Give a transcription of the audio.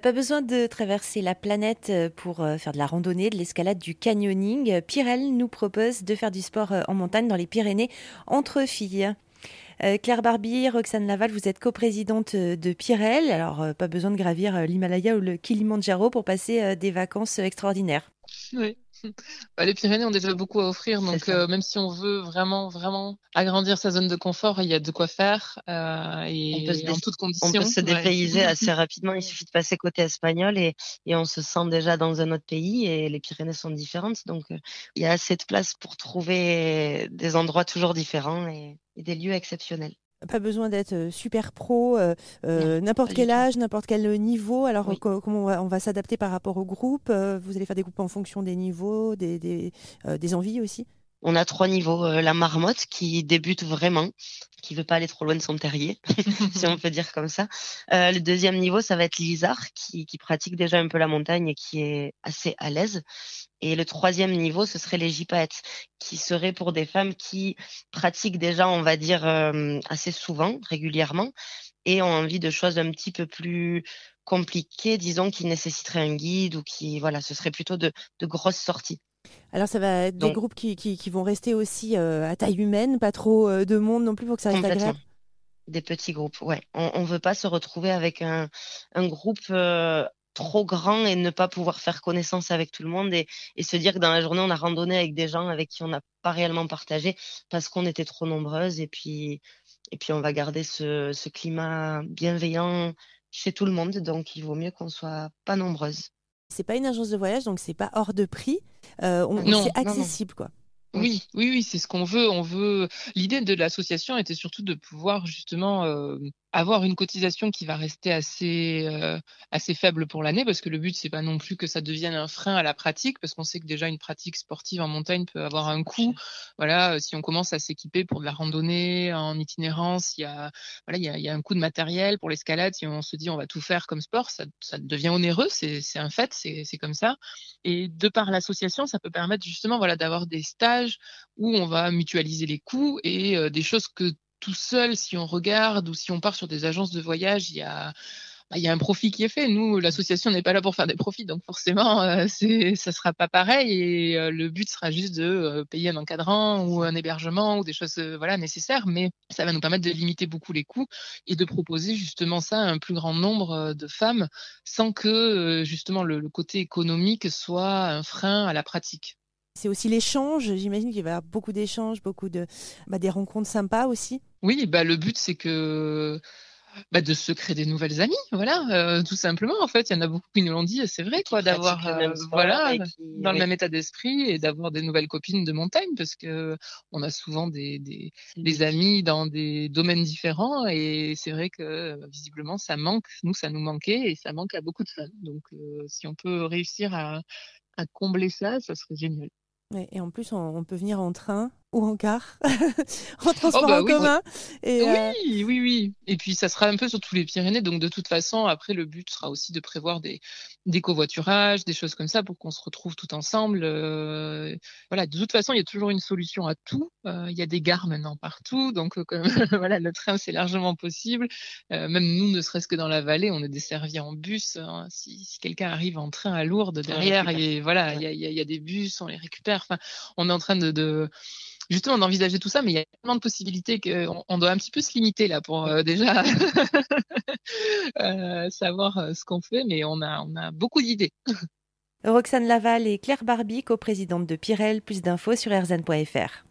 Pas besoin de traverser la planète euh, pour euh, faire de la randonnée, de l'escalade, du canyoning. Pirel nous propose de faire du sport en montagne dans les Pyrénées entre filles. Claire Barbie, Roxane Laval, vous êtes coprésidente de Pirel. Alors, pas besoin de gravir l'Himalaya ou le Kilimanjaro pour passer des vacances extraordinaires. Oui. Bah, les Pyrénées ont déjà beaucoup à offrir, donc euh, même si on veut vraiment, vraiment agrandir sa zone de confort, il y a de quoi faire euh, et on peut en toutes conditions. On peut se dépayser assez rapidement. Il suffit de passer côté espagnol et, et, on se sent déjà dans un autre pays. Et les Pyrénées sont différentes, donc euh, il y a assez de place pour trouver des endroits toujours différents et des lieux exceptionnels. Pas besoin d'être euh, super pro, euh, euh, n'importe quel âge, n'importe quel niveau. Alors, comment on va, s'adapter par rapport au groupe Vous allez faire des groupes en fonction des niveaux, des, des, envies aussi on a trois niveaux. la marmotte qui débute vraiment, qui veut pas aller trop loin de son terrier, si on peut dire comme ça. le deuxième niveau, ça va être l'isard qui, pratique déjà un peu la montagne et qui est assez à l'aise. Et le troisième niveau, ce serait les jipaettes, qui seraient pour des femmes qui pratiquent déjà, on va dire, euh, assez souvent, régulièrement, et ont envie de choses un petit peu plus compliquées, disons, qui nécessiteraient un guide ou qui, voilà, ce serait plutôt de, grosses sorties. Alors ça va être des groupes qui, qui, vont rester aussi euh, à taille humaine, pas trop euh, de monde non plus pour que ça reste agréable. Des petits groupes, ouais. On ne veut pas se retrouver avec un, un groupe trop grand et ne pas pouvoir faire connaissance avec tout le monde et, se dire que dans la journée, on a randonné avec des gens avec qui on n'a pas réellement partagé parce qu'on était trop nombreuses. Et puis, et puis on va garder ce, ce climat bienveillant chez tout le monde. Donc, il vaut mieux qu'on soit pas nombreuses. C'est pas une agence de voyage, donc c'est pas hors de prix. Euh, c'est accessible, quoi. Oui, oui, oui, c'est ce qu'on veut. On veut. L'idée de l'association était surtout de pouvoir justement euh, avoir une cotisation qui va rester assez euh, assez faible pour l'année, parce que le but c'est pas non plus que ça devienne un frein à la pratique, parce qu'on sait que déjà une pratique sportive en montagne peut avoir un coût. Voilà, euh, si on commence à s'équiper pour de la randonnée en itinérance, il y a voilà, il y a, il y a un coût de matériel pour l'escalade. Si on se dit on va tout faire comme sport, ça, ça devient onéreux. C'est c'est un fait, c'est c'est comme ça. Et de par l'association, ça peut permettre justement voilà d'avoir des stages où on va mutualiser les coûts et euh, des choses que tout seul, si on regarde ou si on part sur des agences de voyage, il y a bah, il y a un profit qui est fait. Nous, l'association n'est pas là pour faire des profits, donc forcément, euh, c'est, ça sera pas pareil. Et euh, le but sera juste de payer un encadrant ou un hébergement ou des choses voilà nécessaires, mais ça va nous permettre de limiter beaucoup les coûts et de proposer justement ça à un plus grand nombre de femmes, sans que justement le côté économique soit un frein à la pratique. C'est aussi l'échange. J'imagine qu'il y avoir beaucoup d'échanges, beaucoup de bah, des rencontres sympas aussi. Oui, bah, le but, c'est que bah, de se créer des nouvelles amies, voilà, euh, tout simplement. En fait, il y en a beaucoup qui nous l'ont dit, c'est vrai, quoi, d'avoir, euh, voilà, dans le même état d'esprit et d'avoir des nouvelles copines de montagne, parce que on a souvent des, des, des amis dans des domaines différents, et c'est vrai que visiblement, ça manque. Nous, ça nous manquait, et ça manque à beaucoup de femmes. Donc, euh, si on peut réussir à, à combler ça, ça serait génial et en plus, on, peut venir en train ou en car, en transport oh, bah en commun. Et, euh, oui, oui, oui. Et puis, ça sera un peu sur tous les Pyrénées. Donc, de toute façon, après, le but sera aussi de prévoir des, des covoiturages, des choses comme ça pour qu'on se retrouve tout ensemble. Euh, voilà, de toute façon, il y a toujours une solution à tout. Euh, il y a des gares maintenant partout. Donc, voilà, le train, c'est largement possible. même nous, ne serait-ce que dans la vallée, on est desservi en bus. Hein. Si, si quelqu'un arrive en train à Lourdes derrière, et voilà, il y a, y a, des bus, on les récupère. Enfin, on est en train de, de justement d'envisager tout ça, mais il y a tellement de possibilités qu'on on doit un petit peu se limiter là pour euh, déjà euh, savoir euh, ce qu'on fait, mais on a, on a beaucoup d'idées. Roxane Laval et Claire Barbie, co-présidente de Pirel, plus d'infos sur rzn.fr.